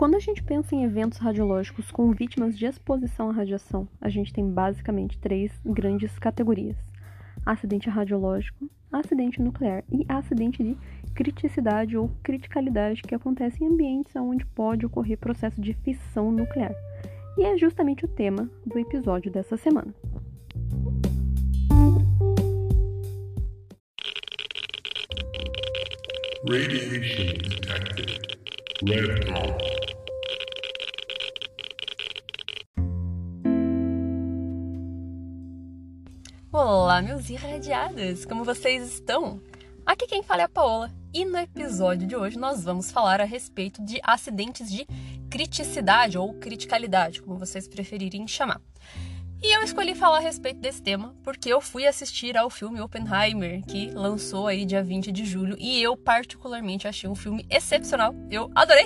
Quando a gente pensa em eventos radiológicos com vítimas de exposição à radiação, a gente tem basicamente três grandes categorias: acidente radiológico, acidente nuclear e acidente de criticidade ou criticalidade que acontece em ambientes onde pode ocorrer processo de fissão nuclear. E é justamente o tema do episódio dessa semana. Radiation detected. Red. Olá, meus irradiados! Como vocês estão? Aqui quem fala é a Paola e no episódio de hoje nós vamos falar a respeito de acidentes de criticidade ou criticalidade, como vocês preferirem chamar. E eu escolhi falar a respeito desse tema porque eu fui assistir ao filme Oppenheimer, que lançou aí dia 20 de julho, e eu particularmente achei um filme excepcional. Eu adorei!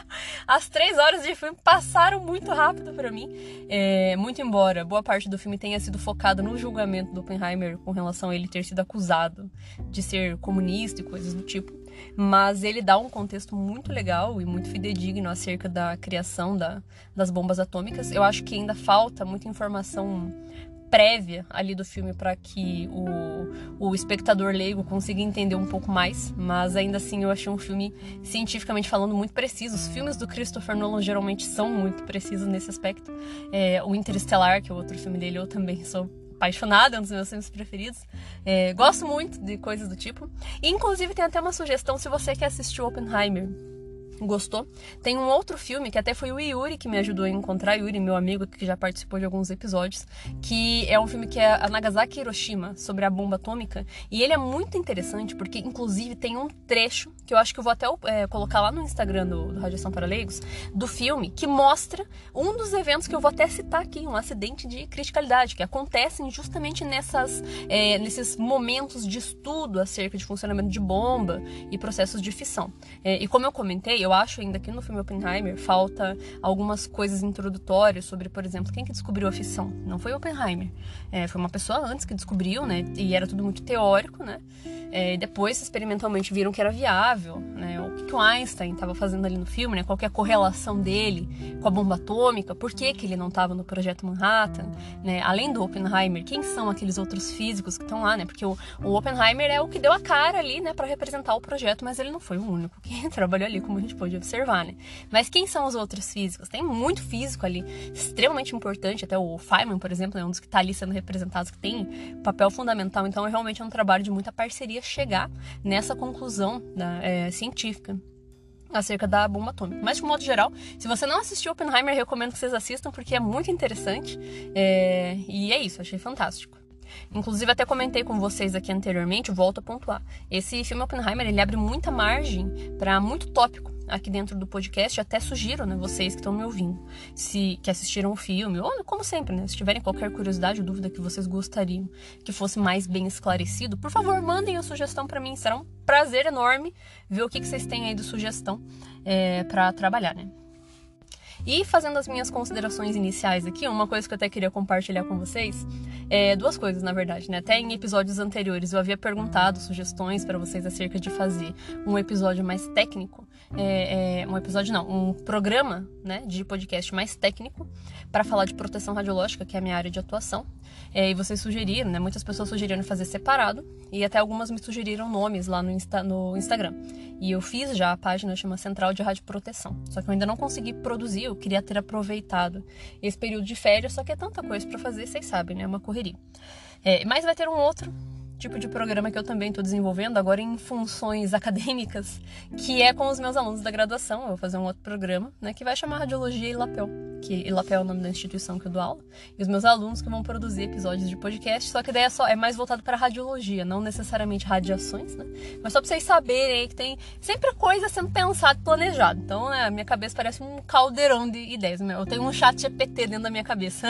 As três horas de filme passaram muito rápido para mim. É, muito embora boa parte do filme tenha sido focada no julgamento do Oppenheimer com relação a ele ter sido acusado de ser comunista e coisas do tipo mas ele dá um contexto muito legal e muito fidedigno acerca da criação da, das bombas atômicas. Eu acho que ainda falta muita informação prévia ali do filme para que o, o espectador leigo consiga entender um pouco mais, mas ainda assim eu achei um filme cientificamente falando muito preciso. Os filmes do Christopher Nolan geralmente são muito precisos nesse aspecto. É, o Interestelar, que é o outro filme dele, eu também sou apaixonada, é um dos meus filmes preferidos. É, gosto muito de coisas do tipo. E, inclusive, tem até uma sugestão se você quer assistir Oppenheimer gostou. Tem um outro filme que até foi o Yuri que me ajudou a encontrar, Yuri, meu amigo que já participou de alguns episódios, que é um filme que é a Nagasaki Hiroshima, sobre a bomba atômica, e ele é muito interessante porque inclusive tem um trecho que eu acho que eu vou até é, colocar lá no Instagram do, do Radiação para Leigos, do filme, que mostra um dos eventos que eu vou até citar aqui, um acidente de criticalidade, que acontecem justamente nessas, é, nesses momentos de estudo acerca de funcionamento de bomba e processos de fissão. É, e como eu comentei, eu acho ainda que no filme Oppenheimer falta algumas coisas introdutórias sobre, por exemplo, quem que descobriu a fissão. Não foi Oppenheimer, é, foi uma pessoa antes que descobriu, né? E era tudo muito teórico, né? É, depois, experimentalmente, viram que era viável, né? O que, que o Einstein estava fazendo ali no filme, né? Qual é a correlação dele com a bomba atômica? Por que, que ele não estava no Projeto Manhattan? Né? Além do Oppenheimer, quem são aqueles outros físicos que estão lá, né? Porque o, o Oppenheimer é o que deu a cara ali, né? Para representar o projeto, mas ele não foi o único que trabalhou ali, como a gente pôde observar, né? Mas quem são os outros físicos? Tem muito físico ali, extremamente importante, até o Feynman, por exemplo, é um dos que está ali sendo representados, que tem papel fundamental, então é realmente um trabalho de muita parceria chegar nessa conclusão né, é, científica acerca da bomba atômica. Mas, de modo geral, se você não assistiu Oppenheimer, recomendo que vocês assistam, porque é muito interessante. É... E é isso, achei fantástico. Inclusive, até comentei com vocês aqui anteriormente, volto a pontuar. Esse filme Oppenheimer, ele abre muita margem para muito tópico aqui dentro do podcast, até sugiro, né, vocês que estão me ouvindo, se que assistiram o filme, ou como sempre, né, se tiverem qualquer curiosidade ou dúvida que vocês gostariam que fosse mais bem esclarecido, por favor, mandem a sugestão para mim, será um prazer enorme ver o que, que vocês têm aí de sugestão é, para trabalhar, né. E fazendo as minhas considerações iniciais aqui, uma coisa que eu até queria compartilhar com vocês, é duas coisas na verdade, né? Até em episódios anteriores eu havia perguntado sugestões para vocês acerca de fazer um episódio mais técnico, é, é, um episódio não, um programa, né, de podcast mais técnico para falar de proteção radiológica, que é a minha área de atuação. É, e vocês sugeriram, né? Muitas pessoas sugeriram fazer separado e até algumas me sugeriram nomes lá no, Insta, no Instagram. E eu fiz já a página chama Central de Rádio Proteção. Só que eu ainda não consegui produzir, eu queria ter aproveitado esse período de férias, só que é tanta coisa para fazer, vocês sabem, né? É uma correria. É, mas vai ter um outro tipo de programa que eu também estou desenvolvendo agora em funções acadêmicas, que é com os meus alunos da graduação. Eu vou fazer um outro programa, né, que vai chamar Radiologia e Lapel que Ilapel é o nome da instituição que eu dou aula, e os meus alunos que vão produzir episódios de podcast, só que ideia é, só, é mais voltado para radiologia, não necessariamente radiações, né? Mas só para vocês saberem aí que tem sempre coisa sendo pensada e planejada. Então, né, a minha cabeça parece um caldeirão de ideias, né? Eu tenho um chat GPT dentro da minha cabeça.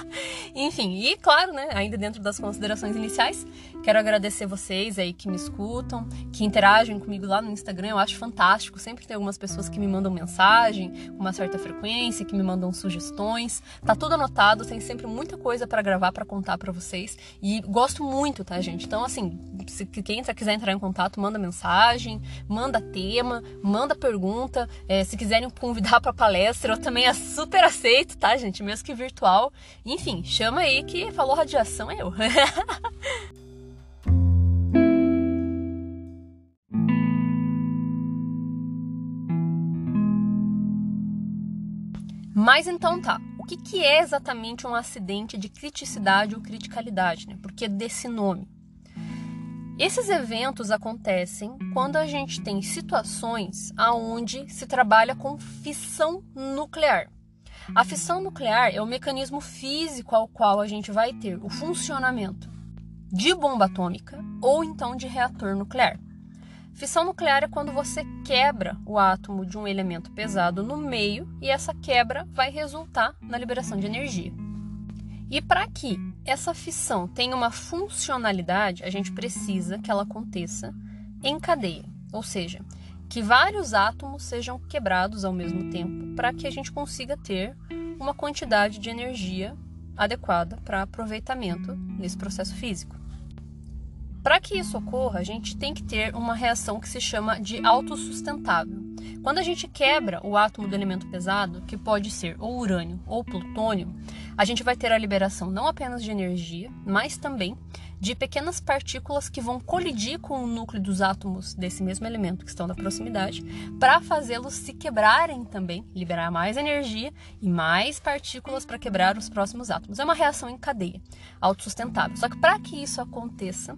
Enfim, e claro, né, ainda dentro das considerações iniciais, quero agradecer vocês aí que me escutam, que interagem comigo lá no Instagram, eu acho fantástico. Sempre tem algumas pessoas que me mandam mensagem com uma certa frequência, que me mandam sugestões. Tá tudo anotado, tem sempre muita coisa para gravar, para contar para vocês. E gosto muito, tá, gente? Então, assim, se quem quiser entrar em contato, manda mensagem, manda tema, manda pergunta. É, se quiserem convidar para palestra, eu também é super aceito, tá, gente? Mesmo que virtual. Enfim, chama aí que falou radiação é eu. Mas então tá, o que, que é exatamente um acidente de criticidade ou criticalidade? Né? Porque desse nome. Esses eventos acontecem quando a gente tem situações aonde se trabalha com fissão nuclear. A fissão nuclear é o mecanismo físico ao qual a gente vai ter o funcionamento de bomba atômica ou então de reator nuclear. Fissão nuclear é quando você quebra o átomo de um elemento pesado no meio e essa quebra vai resultar na liberação de energia. E para que essa fissão tenha uma funcionalidade, a gente precisa que ela aconteça em cadeia, ou seja, que vários átomos sejam quebrados ao mesmo tempo para que a gente consiga ter uma quantidade de energia adequada para aproveitamento nesse processo físico. Para que isso ocorra, a gente tem que ter uma reação que se chama de autossustentável. Quando a gente quebra o átomo do elemento pesado, que pode ser ou urânio ou plutônio, a gente vai ter a liberação não apenas de energia, mas também de pequenas partículas que vão colidir com o núcleo dos átomos desse mesmo elemento que estão na proximidade, para fazê-los se quebrarem também, liberar mais energia e mais partículas para quebrar os próximos átomos. É uma reação em cadeia, autossustentável. Só que para que isso aconteça,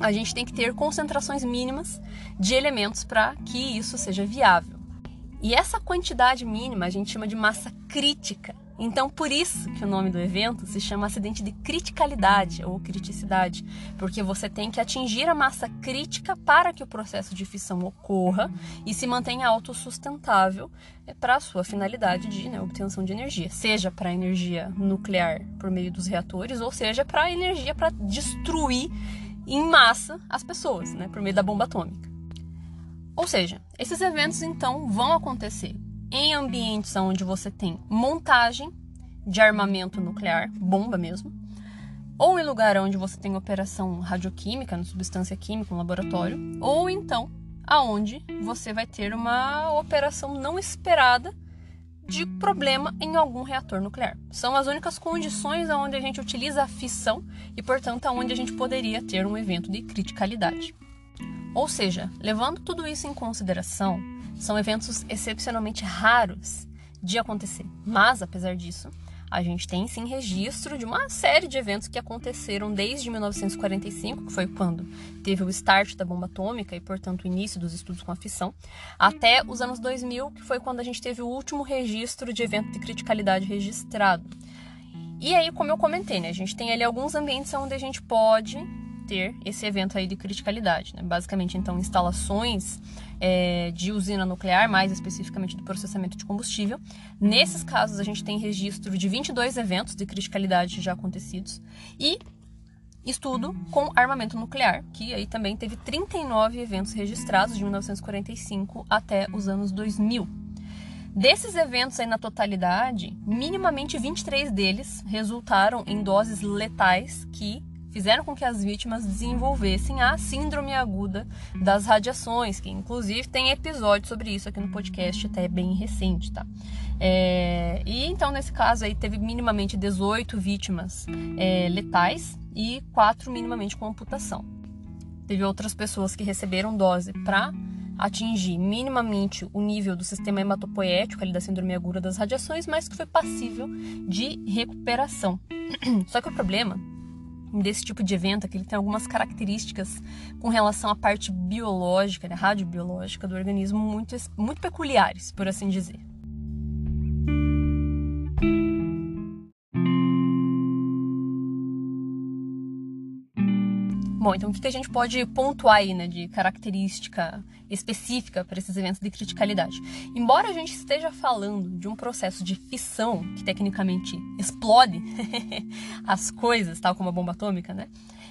a gente tem que ter concentrações mínimas de elementos para que isso seja viável. E essa quantidade mínima a gente chama de massa crítica. Então, por isso que o nome do evento se chama acidente de criticalidade ou criticidade, porque você tem que atingir a massa crítica para que o processo de fissão ocorra e se mantenha autossustentável é, para a sua finalidade de né, obtenção de energia, seja para energia nuclear por meio dos reatores, ou seja para energia para destruir em massa as pessoas, né, por meio da bomba atômica. Ou seja, esses eventos então vão acontecer em ambientes onde você tem montagem de armamento nuclear, bomba mesmo, ou em lugar onde você tem operação radioquímica, substância química, um laboratório, ou então aonde você vai ter uma operação não esperada de problema em algum reator nuclear. São as únicas condições onde a gente utiliza a fissão e, portanto, onde a gente poderia ter um evento de criticalidade. Ou seja, levando tudo isso em consideração, são eventos excepcionalmente raros de acontecer. Mas, apesar disso, a gente tem sim registro de uma série de eventos que aconteceram desde 1945, que foi quando teve o start da bomba atômica e, portanto, o início dos estudos com a fissão, até os anos 2000, que foi quando a gente teve o último registro de evento de criticalidade registrado. E aí, como eu comentei, né, a gente tem ali alguns ambientes onde a gente pode ter esse evento aí de criticalidade. Né? Basicamente, então, instalações é, de usina nuclear, mais especificamente do processamento de combustível. Nesses casos, a gente tem registro de 22 eventos de criticalidade já acontecidos e estudo com armamento nuclear, que aí também teve 39 eventos registrados de 1945 até os anos 2000. Desses eventos aí na totalidade, minimamente 23 deles resultaram em doses letais que fizeram com que as vítimas desenvolvessem a síndrome aguda das radiações, que inclusive tem episódio sobre isso aqui no podcast, até bem recente, tá? É, e então, nesse caso aí, teve minimamente 18 vítimas é, letais e 4 minimamente com amputação. Teve outras pessoas que receberam dose para atingir minimamente o nível do sistema hematopoético ali da síndrome aguda das radiações, mas que foi passível de recuperação. Só que o problema desse tipo de evento é que ele tem algumas características com relação à parte biológica, né, radiobiológica do organismo muito, muito peculiares, por assim dizer. Bom, então o que a gente pode pontuar aí, né, de característica específica para esses eventos de criticalidade? Embora a gente esteja falando de um processo de fissão que tecnicamente explode as coisas, tal como a bomba atômica, né?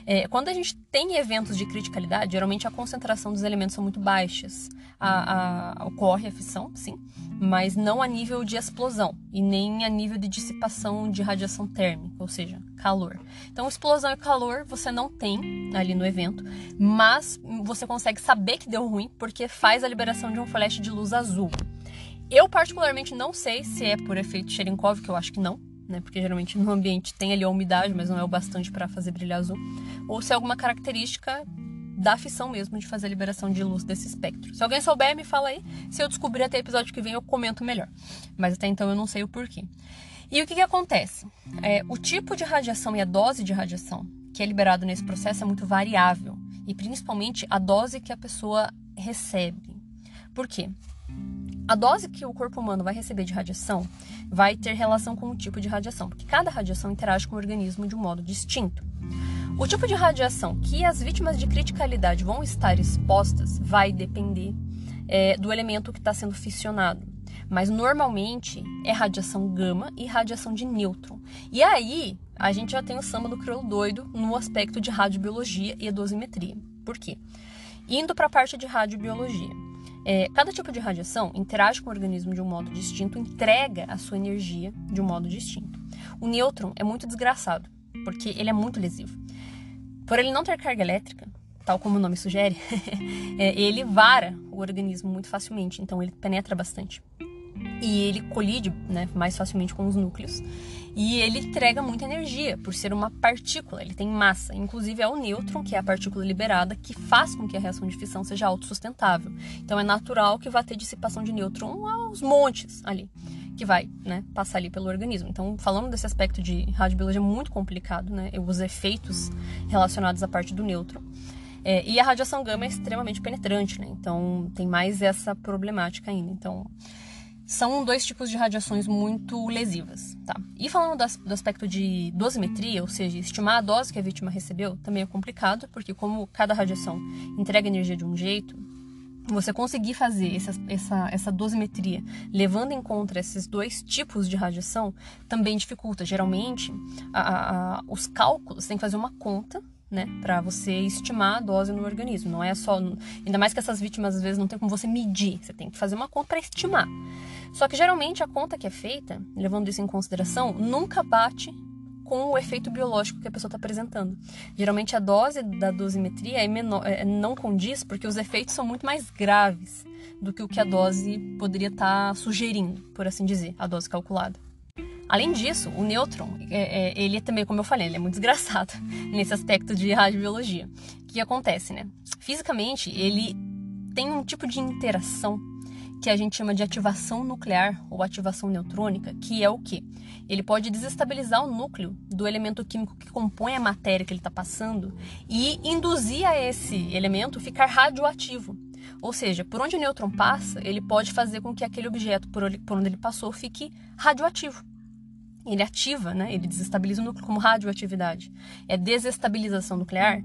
É, quando a gente tem eventos de criticalidade, geralmente a concentração dos elementos são muito baixas. A, a, ocorre a fissão, sim, mas não a nível de explosão e nem a nível de dissipação de radiação térmica, ou seja, calor. Então, explosão e calor você não tem ali no evento, mas você consegue saber que deu ruim porque faz a liberação de um flash de luz azul. Eu, particularmente, não sei se é por efeito Cherenkov, que eu acho que não, né? Porque geralmente no ambiente tem ali a umidade, mas não é o bastante para fazer brilhar azul. Ou se é alguma característica da fissão mesmo de fazer a liberação de luz desse espectro. Se alguém souber, me fala aí. Se eu descobrir até episódio que vem, eu comento melhor. Mas até então eu não sei o porquê. E o que, que acontece? É, o tipo de radiação e a dose de radiação que é liberado nesse processo é muito variável. E principalmente a dose que a pessoa recebe. Por quê? A dose que o corpo humano vai receber de radiação vai ter relação com o tipo de radiação, porque cada radiação interage com o organismo de um modo distinto. O tipo de radiação que as vítimas de criticalidade vão estar expostas vai depender é, do elemento que está sendo fissionado. Mas normalmente é radiação gama e radiação de nêutron. E aí a gente já tem o samba do crioulo doido no aspecto de radiobiologia e dosimetria. Por quê? Indo para a parte de radiobiologia. É, cada tipo de radiação interage com o organismo de um modo distinto, entrega a sua energia de um modo distinto. O nêutron é muito desgraçado, porque ele é muito lesivo. Por ele não ter carga elétrica, tal como o nome sugere, é, ele vara o organismo muito facilmente, então ele penetra bastante. E ele colide né, mais facilmente com os núcleos. E ele entrega muita energia, por ser uma partícula, ele tem massa. Inclusive é o nêutron, que é a partícula liberada, que faz com que a reação de fissão seja autossustentável. Então é natural que vá ter dissipação de nêutron aos montes ali, que vai né, passar ali pelo organismo. Então, falando desse aspecto de radiobiologia, é muito complicado, né? Os efeitos relacionados à parte do nêutron. É, e a radiação gama é extremamente penetrante, né? Então tem mais essa problemática ainda. Então são dois tipos de radiações muito lesivas, tá? E falando do aspecto de dosimetria, ou seja, estimar a dose que a vítima recebeu, também é complicado, porque como cada radiação entrega energia de um jeito, você conseguir fazer essa, essa, essa dosimetria levando em conta esses dois tipos de radiação também dificulta. Geralmente, a, a, os cálculos tem que fazer uma conta né, para você estimar a dose no organismo. Não é só, ainda mais que essas vítimas às vezes não tem como você medir, você tem que fazer uma conta para estimar. Só que geralmente a conta que é feita, levando isso em consideração, nunca bate com o efeito biológico que a pessoa está apresentando. Geralmente a dose da dosimetria é menor, é, não condiz porque os efeitos são muito mais graves do que o que a dose poderia estar tá sugerindo, por assim dizer, a dose calculada. Além disso, o nêutron, é, é, ele também, como eu falei, ele é muito desgraçado nesse aspecto de radiobiologia. O que acontece, né? Fisicamente, ele tem um tipo de interação que a gente chama de ativação nuclear ou ativação neutrônica, que é o que? Ele pode desestabilizar o núcleo do elemento químico que compõe a matéria que ele está passando e induzir a esse elemento ficar radioativo. Ou seja, por onde o nêutron passa, ele pode fazer com que aquele objeto por onde ele passou fique radioativo ele ativa, né? Ele desestabiliza o núcleo como radioatividade. É desestabilização nuclear.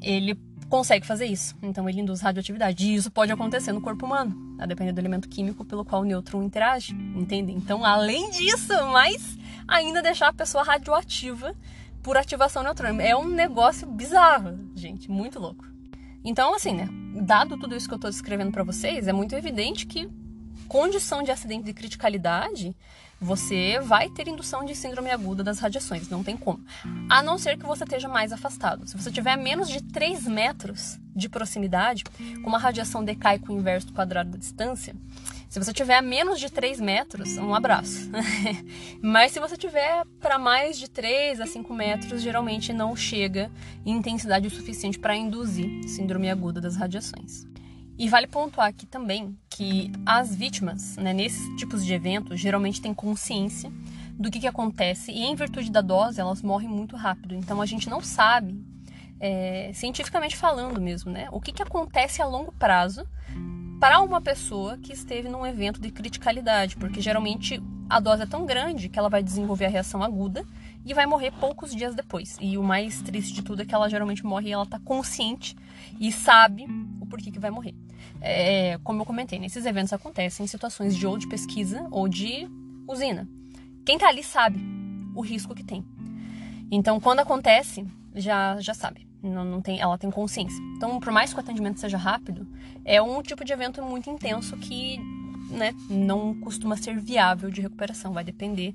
Ele consegue fazer isso. Então ele induz radioatividade. E isso pode acontecer no corpo humano, a depender do elemento químico pelo qual o nêutron interage, entende? Então, além disso, mais ainda deixar a pessoa radioativa por ativação neutrônica. É um negócio bizarro, gente, muito louco. Então, assim, né? Dado tudo isso que eu estou descrevendo para vocês, é muito evidente que condição de acidente de criticalidade você vai ter indução de síndrome aguda das radiações, não tem como. A não ser que você esteja mais afastado. Se você tiver a menos de 3 metros de proximidade, como a radiação decai com o inverso do quadrado da distância, se você tiver a menos de 3 metros, um abraço. Mas se você tiver para mais de 3 a 5 metros, geralmente não chega em intensidade o suficiente para induzir síndrome aguda das radiações. E vale pontuar aqui também que as vítimas, né, nesses tipos de eventos, geralmente têm consciência do que, que acontece e, em virtude da dose, elas morrem muito rápido. Então, a gente não sabe, é, cientificamente falando mesmo, né, o que, que acontece a longo prazo para uma pessoa que esteve num evento de criticalidade, porque geralmente a dose é tão grande que ela vai desenvolver a reação aguda e vai morrer poucos dias depois. E o mais triste de tudo é que ela geralmente morre e ela está consciente e sabe o porquê que vai morrer. É, como eu comentei, nesses eventos acontecem em situações de ou de pesquisa ou de usina. Quem está ali sabe o risco que tem. Então, quando acontece, já, já sabe. Não, não tem, ela tem consciência. Então, por mais que o atendimento seja rápido, é um tipo de evento muito intenso que né, não costuma ser viável de recuperação. Vai depender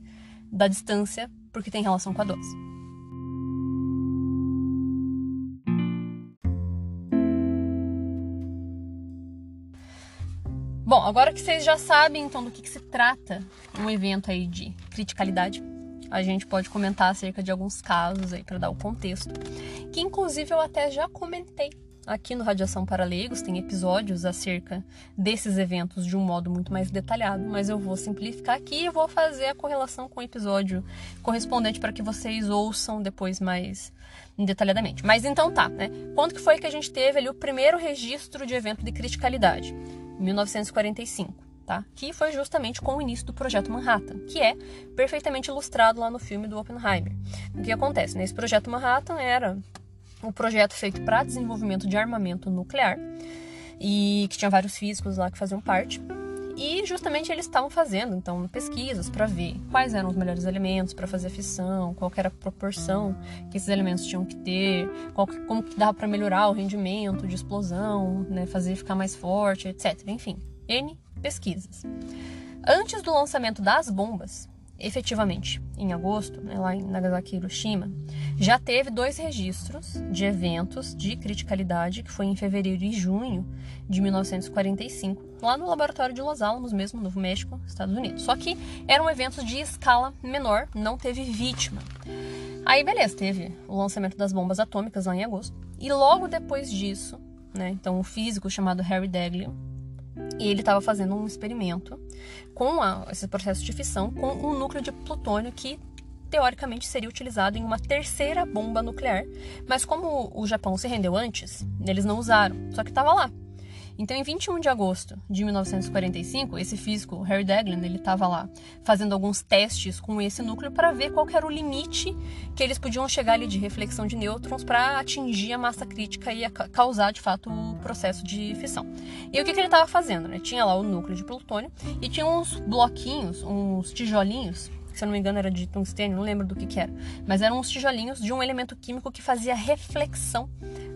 da distância, porque tem relação com a dose. Bom, agora que vocês já sabem então do que, que se trata um evento aí de criticalidade, a gente pode comentar acerca de alguns casos aí para dar o contexto, que inclusive eu até já comentei aqui no Radiação para Leigos, tem episódios acerca desses eventos de um modo muito mais detalhado, mas eu vou simplificar aqui e vou fazer a correlação com o episódio correspondente para que vocês ouçam depois mais detalhadamente. Mas então tá, né? Quando que foi que a gente teve ali o primeiro registro de evento de criticalidade? 1945 tá? Que foi justamente com o início do projeto Manhattan, que é perfeitamente ilustrado lá no filme do Oppenheimer. O que acontece? Nesse projeto Manhattan era um projeto feito para desenvolvimento de armamento nuclear e que tinha vários físicos lá que faziam parte. E justamente eles estavam fazendo então pesquisas para ver quais eram os melhores elementos para fazer a fissão, qual era a proporção que esses elementos tinham que ter, qual, como que dava para melhorar o rendimento de explosão, né, fazer ficar mais forte, etc. Enfim, N pesquisas. Antes do lançamento das bombas, efetivamente, em agosto, né, lá em Nagasaki Hiroshima, já teve dois registros de eventos de criticalidade, que foi em fevereiro e junho de 1945, lá no laboratório de Los Alamos, mesmo, Novo México, Estados Unidos. Só que eram eventos de escala menor, não teve vítima. Aí, beleza, teve o lançamento das bombas atômicas lá em agosto. E logo depois disso, né, então, um físico chamado Harry Daghlian, e ele estava fazendo um experimento com a, esse processo de fissão com um núcleo de plutônio que teoricamente seria utilizado em uma terceira bomba nuclear. Mas como o Japão se rendeu antes, eles não usaram, só que estava lá. Então, em 21 de agosto de 1945, esse físico, Harry Daghlian, ele estava lá fazendo alguns testes com esse núcleo para ver qual era o limite que eles podiam chegar ali de reflexão de nêutrons para atingir a massa crítica e causar, de fato, o processo de fissão. E o que, que ele estava fazendo? Né? Tinha lá o núcleo de plutônio e tinha uns bloquinhos, uns tijolinhos se eu não me engano era de tungstênio, não lembro do que, que era, mas eram uns tijolinhos de um elemento químico que fazia reflexão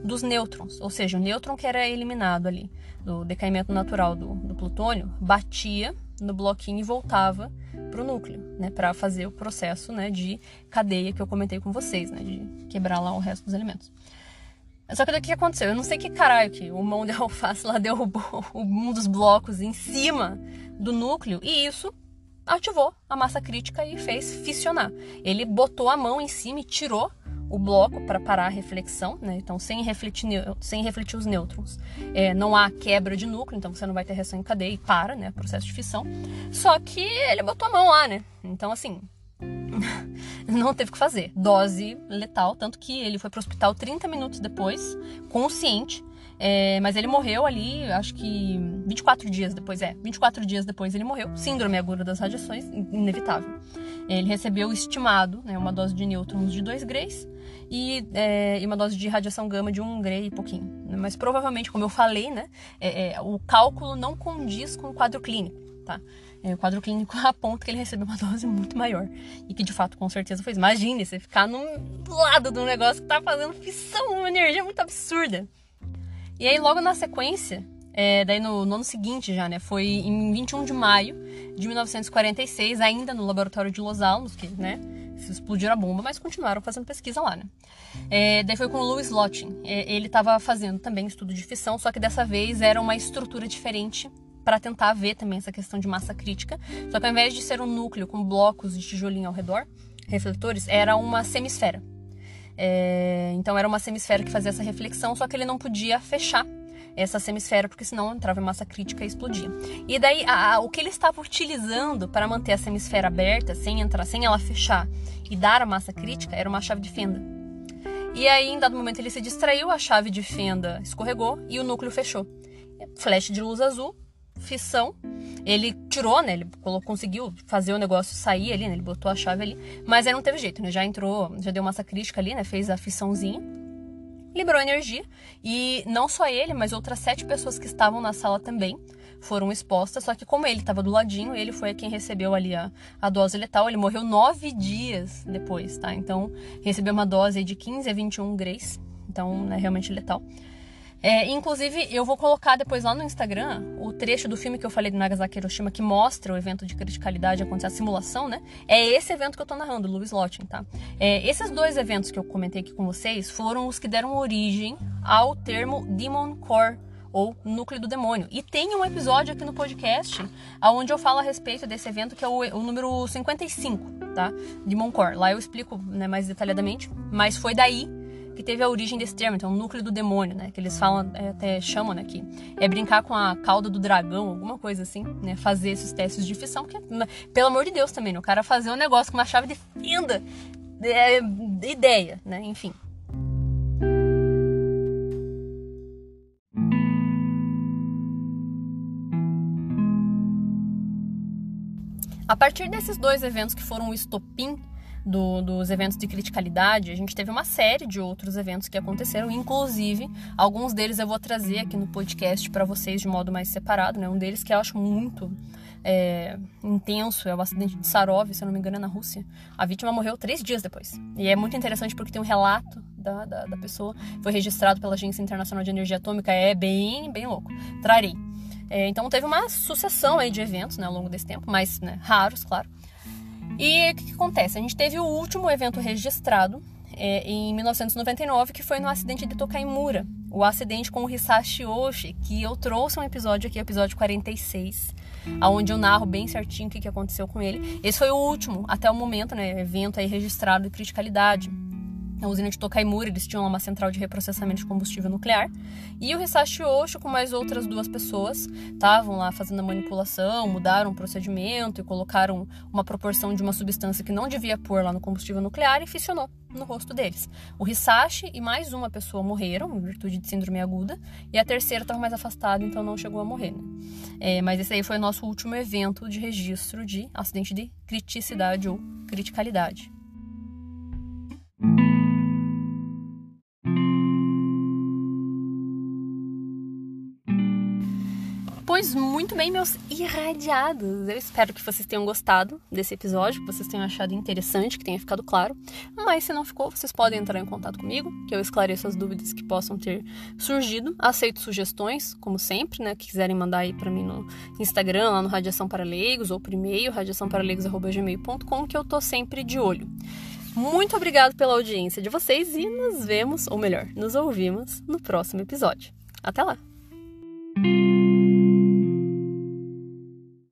dos nêutrons, ou seja, o nêutron que era eliminado ali do decaimento natural do, do plutônio batia no bloquinho e voltava para o núcleo, né, para fazer o processo, né, de cadeia que eu comentei com vocês, né, de quebrar lá o resto dos elementos. Só que o que aconteceu? Eu não sei que caralho que o mão de alface lá derrubou um dos blocos em cima do núcleo e isso ativou a massa crítica e fez fissionar. Ele botou a mão em cima e tirou o bloco para parar a reflexão, né? Então, sem refletir, sem refletir os nêutrons, é, não há quebra de núcleo, então você não vai ter reação em cadeia e para, né? Processo de fissão. Só que ele botou a mão lá, né? Então, assim, não teve o que fazer. Dose letal, tanto que ele foi para o hospital 30 minutos depois, consciente, é, mas ele morreu ali, acho que 24 dias depois, é, 24 dias depois ele morreu. Síndrome aguda das radiações, inevitável. Ele recebeu estimado, né, uma dose de nêutrons de 2 grays e, é, e, uma dose de radiação gama de 1 gray e pouquinho. Mas provavelmente, como eu falei, né, é, é o cálculo não condiz com o quadro clínico, tá? É, o quadro clínico aponta que ele recebeu uma dose muito maior. E que de fato, com certeza, foi. Imagine você ficar no lado um negócio que tá fazendo fissão, uma energia muito absurda. E aí, logo na sequência, é, daí no, no, ano seguinte já, né? Foi em 21 de maio de 1946, ainda no laboratório de Los Alamos, que, né? Explodiram a bomba, mas continuaram fazendo pesquisa lá, né? É, daí foi com o Louis Lottin. É, ele estava fazendo também estudo de fissão, só que dessa vez era uma estrutura diferente para tentar ver também essa questão de massa crítica. Só que ao invés de ser um núcleo com blocos de tijolinho ao redor, refletores, era uma semisfera. É, então era uma semisfera que fazia essa reflexão, só que ele não podia fechar essa semisfera, porque senão entrava em massa crítica e explodia. E daí, a, a, o que ele estava utilizando para manter a semisfera aberta, sem entrar, sem ela fechar e dar a massa crítica, era uma chave de fenda. E aí, em dado momento, ele se distraiu, a chave de fenda escorregou e o núcleo fechou. Flash de luz azul, fissão. Ele tirou, né? Ele conseguiu fazer o negócio sair ali, né? Ele botou a chave ali, mas aí não teve jeito, né? Já entrou, já deu massa crítica ali, né? Fez a fissãozinha, liberou energia e não só ele, mas outras sete pessoas que estavam na sala também foram expostas, só que como ele estava do ladinho, ele foi quem recebeu ali a, a dose letal. Ele morreu nove dias depois, tá? Então, recebeu uma dose de 15 a 21 graus, então, é realmente letal. É, inclusive, eu vou colocar depois lá no Instagram o trecho do filme que eu falei de Nagasaki Hiroshima que mostra o evento de criticalidade acontecer, a simulação, né? É esse evento que eu tô narrando, Louis Lottin, tá? É, esses dois eventos que eu comentei aqui com vocês foram os que deram origem ao termo Demon Core, ou Núcleo do Demônio. E tem um episódio aqui no podcast onde eu falo a respeito desse evento, que é o, o número 55, tá? De Moncor. Lá eu explico né, mais detalhadamente, mas foi daí que teve a origem desse termo, então o núcleo do demônio, né? Que eles falam, é, até chamam, né? Que é brincar com a cauda do dragão, alguma coisa assim, né? Fazer esses testes de fissão, que, né, pelo amor de Deus também, né? O cara fazer um negócio com uma chave de fenda, é, ideia, né? Enfim. A partir desses dois eventos que foram o estopim do, dos eventos de criticalidade, a gente teve uma série de outros eventos que aconteceram, inclusive alguns deles eu vou trazer aqui no podcast para vocês de modo mais separado, né? Um deles que eu acho muito é, intenso é o acidente de Sarov, se eu não me engano, é na Rússia. A vítima morreu três dias depois. E é muito interessante porque tem um relato da, da, da pessoa, foi registrado pela Agência Internacional de Energia Atômica, é bem, bem louco. Trarei. É, então teve uma sucessão aí de eventos né, ao longo desse tempo, mais né, raros, claro. E o que, que, acontece? A gente teve o último evento registrado é, em 1999, que foi no acidente de Tokaimura. O acidente com o Hisashi Oshi, que eu trouxe um episódio aqui, episódio 46, onde eu narro bem certinho o que, que aconteceu com ele. Esse foi o último, até o momento, né, evento aí registrado de criticalidade na usina de Tokaimura, eles tinham uma central de reprocessamento de combustível nuclear. E o Hisashi Osho, com mais outras duas pessoas, estavam lá fazendo a manipulação, mudaram o procedimento e colocaram uma proporção de uma substância que não devia pôr lá no combustível nuclear e fissionou no rosto deles. O Hisashi e mais uma pessoa morreram, em virtude de síndrome aguda, e a terceira estava mais afastada, então não chegou a morrer. Né? É, mas esse aí foi o nosso último evento de registro de acidente de criticidade ou criticalidade. Muito bem, meus irradiados. Eu espero que vocês tenham gostado desse episódio, que vocês tenham achado interessante, que tenha ficado claro. Mas se não ficou, vocês podem entrar em contato comigo, que eu esclareço as dúvidas que possam ter surgido. Aceito sugestões, como sempre, né? Que quiserem mandar aí para mim no Instagram, lá no Radiação para Leigos, ou por e-mail, radiaçãoparaleigos.gmail.com, que eu tô sempre de olho. Muito obrigado pela audiência de vocês e nos vemos, ou melhor, nos ouvimos no próximo episódio. Até lá!